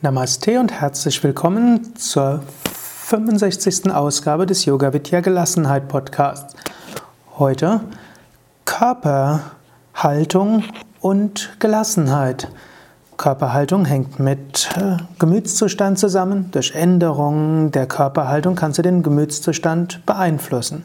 Namaste und herzlich willkommen zur 65. Ausgabe des Yoga Vidya Gelassenheit Podcasts. Heute Körperhaltung und Gelassenheit. Körperhaltung hängt mit äh, Gemütszustand zusammen. Durch Änderungen der Körperhaltung kannst du den Gemütszustand beeinflussen.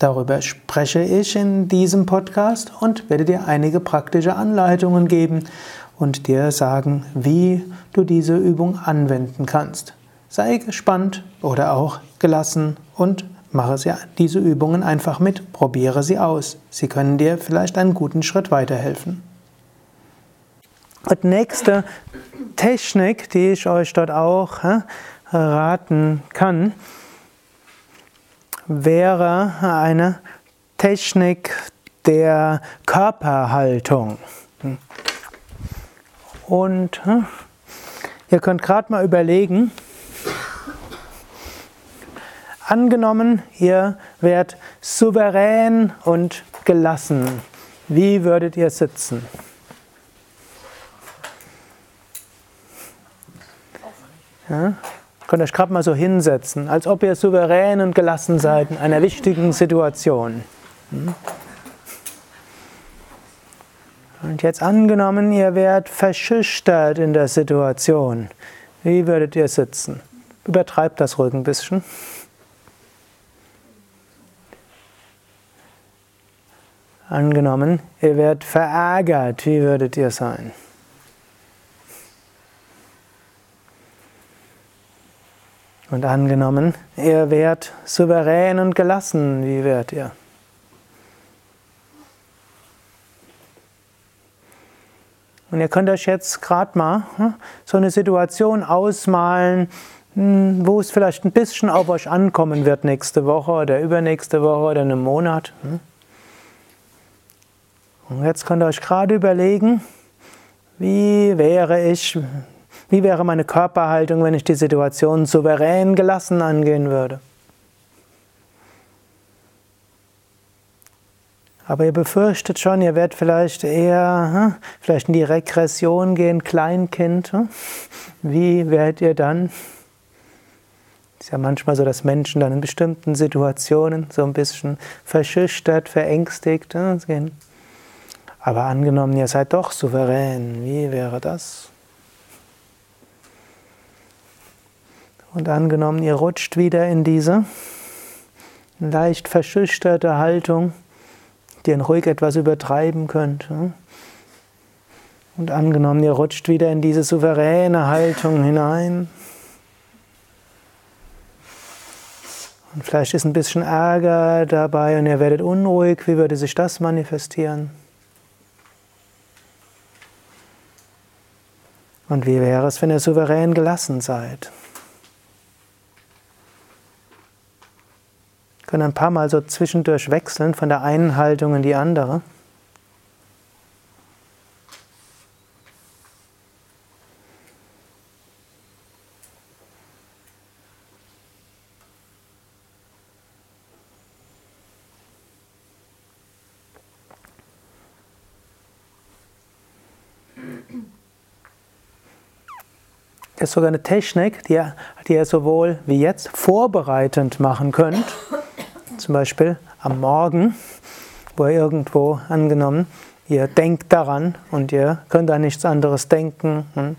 Darüber spreche ich in diesem Podcast und werde dir einige praktische Anleitungen geben und dir sagen, wie du diese Übung anwenden kannst. Sei gespannt oder auch gelassen und mache sie, diese Übungen einfach mit, probiere sie aus. Sie können dir vielleicht einen guten Schritt weiterhelfen. Und nächste Technik, die ich euch dort auch raten kann, wäre eine Technik der Körperhaltung. Und hm, ihr könnt gerade mal überlegen, angenommen, ihr werdet souverän und gelassen. Wie würdet ihr sitzen? Ja? Könnt euch gerade mal so hinsetzen, als ob ihr souverän und gelassen seid in einer wichtigen Situation. Hm? Und jetzt angenommen, ihr werdet verschüchtert in der Situation. Wie würdet ihr sitzen? Übertreibt das ruhig ein bisschen. Angenommen, ihr werdet verärgert. Wie würdet ihr sein? Und angenommen, ihr werdet souverän und gelassen. Wie werdet ihr? Und ihr könnt euch jetzt gerade mal hm, so eine Situation ausmalen, hm, wo es vielleicht ein bisschen auf euch ankommen wird nächste Woche oder übernächste Woche oder in einem Monat. Hm. Und jetzt könnt ihr euch gerade überlegen, wie wäre ich, wie wäre meine Körperhaltung, wenn ich die Situation souverän gelassen angehen würde. Aber ihr befürchtet schon, ihr werdet vielleicht eher hm, vielleicht in die Regression gehen, Kleinkind. Hm? Wie werdet ihr dann? Ist ja manchmal so, dass Menschen dann in bestimmten Situationen so ein bisschen verschüchtert, verängstigt hm, gehen. Aber angenommen, ihr seid doch souverän, wie wäre das? Und angenommen, ihr rutscht wieder in diese leicht verschüchterte Haltung ihr ruhig etwas übertreiben könnt. Und angenommen, ihr rutscht wieder in diese souveräne Haltung hinein. Und vielleicht ist ein bisschen Ärger dabei und ihr werdet unruhig. Wie würde sich das manifestieren? Und wie wäre es, wenn ihr souverän gelassen seid? Können ein paar Mal so zwischendurch wechseln von der einen Haltung in die andere. Das ist sogar eine Technik, die ihr, die ihr sowohl wie jetzt vorbereitend machen könnt, zum Beispiel am Morgen, wo ihr irgendwo angenommen, ihr denkt daran und ihr könnt an nichts anderes denken. Hm,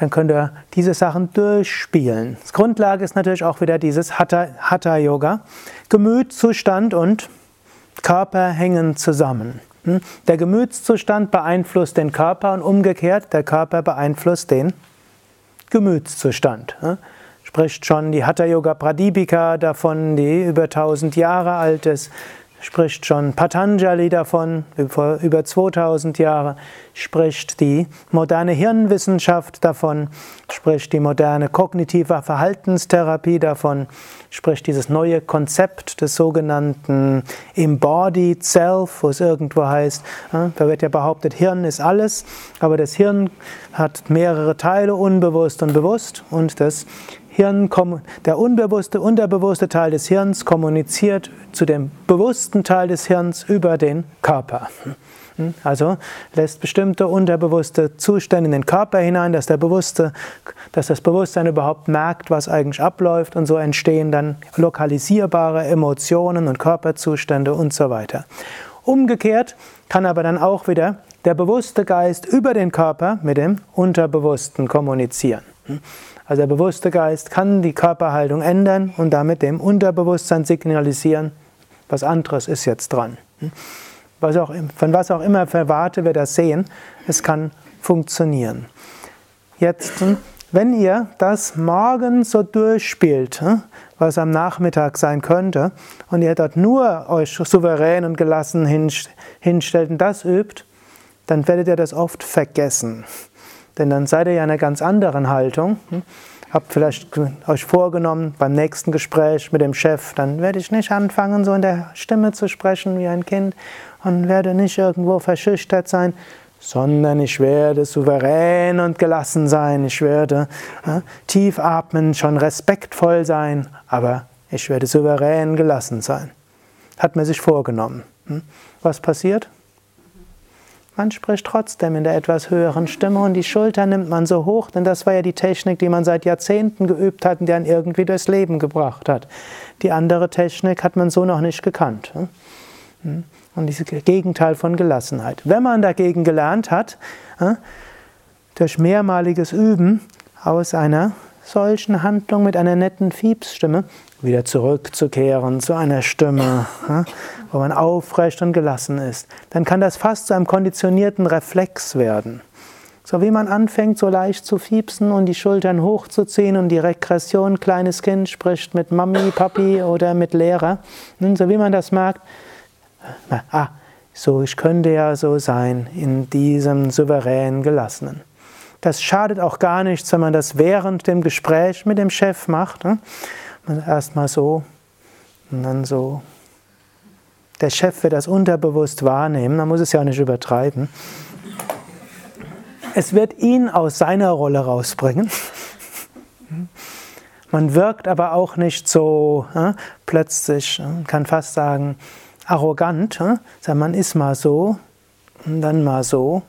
dann könnt ihr diese Sachen durchspielen. Das Grundlage ist natürlich auch wieder dieses Hatha, Hatha Yoga. Gemütszustand und Körper hängen zusammen. Hm, der Gemütszustand beeinflusst den Körper und umgekehrt, der Körper beeinflusst den Gemütszustand. Spricht schon die Hatha Yoga Pradipika davon, die über 1000 Jahre alt ist, spricht schon Patanjali davon, über 2000 Jahre, spricht die moderne Hirnwissenschaft davon, spricht die moderne kognitive Verhaltenstherapie davon, spricht dieses neue Konzept des sogenannten Embodied Self, wo es irgendwo heißt, da wird ja behauptet, Hirn ist alles, aber das Hirn hat mehrere Teile, unbewusst und bewusst, und das Hirn, der unbewusste, unterbewusste Teil des Hirns kommuniziert zu dem bewussten Teil des Hirns über den Körper. Hm? Also lässt bestimmte unterbewusste Zustände in den Körper hinein, dass, der bewusste, dass das Bewusstsein überhaupt merkt, was eigentlich abläuft und so entstehen dann lokalisierbare Emotionen und Körperzustände und so weiter. Umgekehrt kann aber dann auch wieder der bewusste Geist über den Körper mit dem Unterbewussten kommunizieren. Also der bewusste Geist kann die Körperhaltung ändern und damit dem Unterbewusstsein signalisieren, was anderes ist jetzt dran. Was auch, von was auch immer für Warte wir das sehen, es kann funktionieren. Jetzt, wenn ihr das morgen so durchspielt, hm, was am Nachmittag sein könnte, und ihr dort nur euch souverän und gelassen hinstellt und das übt, dann werdet ihr das oft vergessen. Denn dann seid ihr ja in einer ganz anderen Haltung. Hm. Habt vielleicht euch vorgenommen, beim nächsten Gespräch mit dem Chef, dann werde ich nicht anfangen, so in der Stimme zu sprechen wie ein Kind und werde nicht irgendwo verschüchtert sein, sondern ich werde souverän und gelassen sein. Ich werde äh, tief atmen, schon respektvoll sein, aber ich werde souverän gelassen sein. Hat man sich vorgenommen. Hm? Was passiert? Man spricht trotzdem in der etwas höheren Stimme und die Schulter nimmt man so hoch, denn das war ja die Technik, die man seit Jahrzehnten geübt hat und die einen irgendwie durchs Leben gebracht hat. Die andere Technik hat man so noch nicht gekannt. Hm? Und dieses Gegenteil von Gelassenheit. Wenn man dagegen gelernt hat, durch mehrmaliges Üben aus einer solchen Handlung mit einer netten Fiepsstimme wieder zurückzukehren zu einer Stimme, wo man aufrecht und gelassen ist, dann kann das fast zu einem konditionierten Reflex werden. So wie man anfängt, so leicht zu fiepsen und die Schultern hochzuziehen und die Regression, kleines Kind spricht mit Mami, Papi oder mit Lehrer. So wie man das merkt, ah, so ich könnte ja so sein in diesem souveränen Gelassenen. Das schadet auch gar nichts, wenn man das während dem Gespräch mit dem Chef macht. Ne? Erstmal so und dann so. Der Chef wird das unterbewusst wahrnehmen, man muss es ja auch nicht übertreiben. Es wird ihn aus seiner Rolle rausbringen. Man wirkt aber auch nicht so äh, plötzlich, man kann fast sagen, arrogant. Äh? Man ist mal so und dann mal so.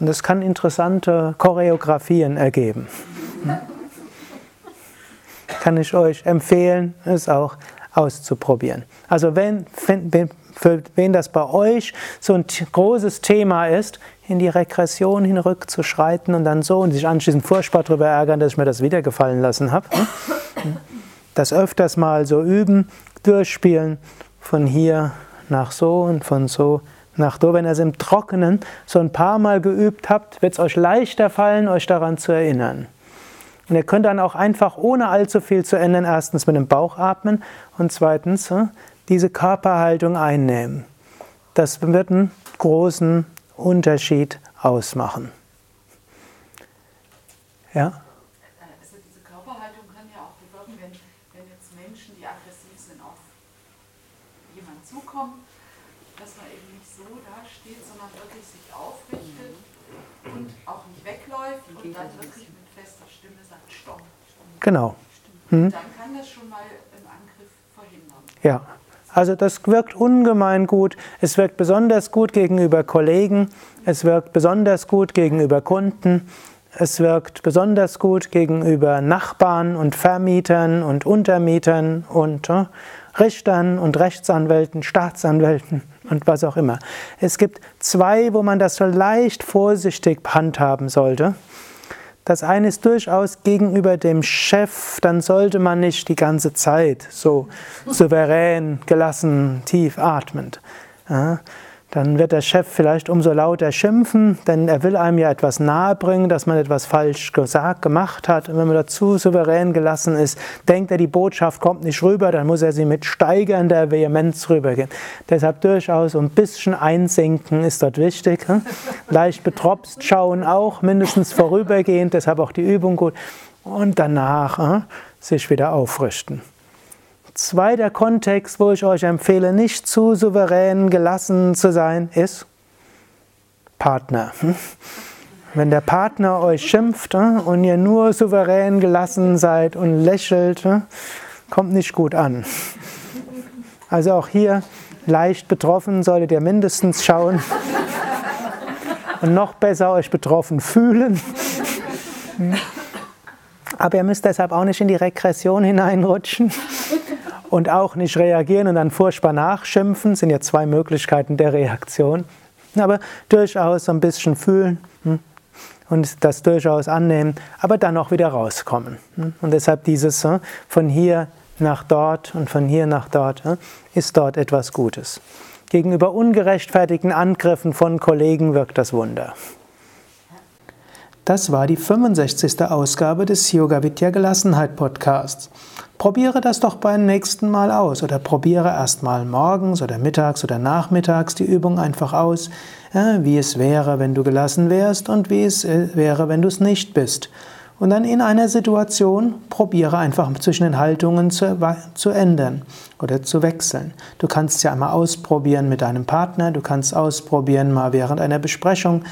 Und das kann interessante Choreografien ergeben kann ich euch empfehlen, es auch auszuprobieren. Also wenn, für wen das bei euch so ein großes Thema ist, in die Regression hinrückzuschreiten und dann so und sich anschließend furchtbar darüber ärgern, dass ich mir das wieder gefallen lassen habe. Hm? Das öfters mal so üben, durchspielen, von hier nach so und von so nach so. Wenn ihr es im Trockenen so ein paar Mal geübt habt, wird es euch leichter fallen, euch daran zu erinnern. Und ihr könnt dann auch einfach, ohne allzu viel zu ändern, erstens mit dem Bauch atmen und zweitens hm, diese Körperhaltung einnehmen. Das wird einen großen Unterschied ausmachen. Ja? Also diese Körperhaltung kann ja auch bewirken, wenn, wenn jetzt Menschen, die aggressiv sind, auf jemanden zukommen, dass man eben nicht so dasteht, sondern wirklich sich aufrichtet und auch nicht wegläuft und dann wirklich Genau. Hm? Dann kann das schon mal einen Angriff verhindern. Ja. Also das wirkt ungemein gut. Es wirkt besonders gut gegenüber Kollegen. Es wirkt besonders gut gegenüber Kunden. Es wirkt besonders gut gegenüber Nachbarn und Vermietern und Untermietern und äh, Richtern und Rechtsanwälten, Staatsanwälten und was auch immer. Es gibt zwei, wo man das so leicht vorsichtig handhaben sollte. Das eine ist durchaus gegenüber dem Chef, dann sollte man nicht die ganze Zeit so souverän, gelassen, tief atmend. Ja, dann wird der Chef vielleicht umso lauter schimpfen, denn er will einem ja etwas nahebringen, dass man etwas falsch gesagt, gemacht hat. Und wenn man dazu souverän gelassen ist, denkt er, die Botschaft kommt nicht rüber, dann muss er sie mit steigernder Vehemenz rübergehen. Deshalb durchaus ein bisschen einsinken ist dort wichtig. Hm? Leicht betropst schauen auch, mindestens vorübergehend, deshalb auch die Übung gut. Und danach hm, sich wieder aufrichten. Zweiter Kontext, wo ich euch empfehle, nicht zu souverän gelassen zu sein, ist Partner. Hm? Wenn der Partner euch schimpft äh, und ihr nur souverän gelassen seid und lächelt, äh, kommt nicht gut an. Also auch hier leicht betroffen solltet ihr mindestens schauen und noch besser euch betroffen fühlen. Aber ihr müsst deshalb auch nicht in die Regression hineinrutschen und auch nicht reagieren und dann furchtbar nachschimpfen. Sind ja zwei Möglichkeiten der Reaktion. Aber durchaus so ein bisschen fühlen hm, und das durchaus annehmen, aber dann auch wieder rauskommen. Hm. Und deshalb dieses hm, von hier nach dort und von hier nach dort ist dort etwas Gutes. Gegenüber ungerechtfertigten Angriffen von Kollegen wirkt das Wunder. Das war die 65. Ausgabe des Yoga Vidya Gelassenheit Podcasts. Probiere das doch beim nächsten Mal aus oder probiere erstmal morgens oder mittags oder nachmittags die Übung einfach aus, wie es wäre, wenn du gelassen wärst und wie es äh, wäre, wenn du es nicht bist. Und dann in einer Situation probiere einfach zwischen den Haltungen zu, zu ändern oder zu wechseln. Du kannst es ja einmal ausprobieren mit deinem Partner, du kannst ausprobieren mal während einer Besprechung.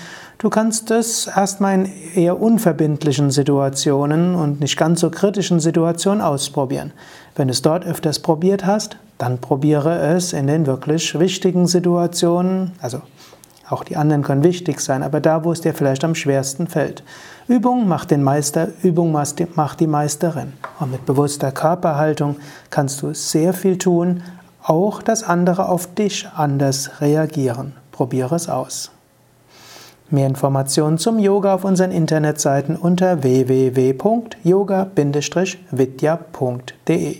Du kannst es erstmal in eher unverbindlichen Situationen und nicht ganz so kritischen Situationen ausprobieren. Wenn du es dort öfters probiert hast, dann probiere es in den wirklich wichtigen Situationen, also auch die anderen können wichtig sein, aber da, wo es dir vielleicht am schwersten fällt. Übung macht den Meister, Übung macht die Meisterin. Und mit bewusster Körperhaltung kannst du sehr viel tun, auch dass andere auf dich anders reagieren. Probiere es aus. Mehr Informationen zum Yoga auf unseren Internetseiten unter www.yoga-vidya.de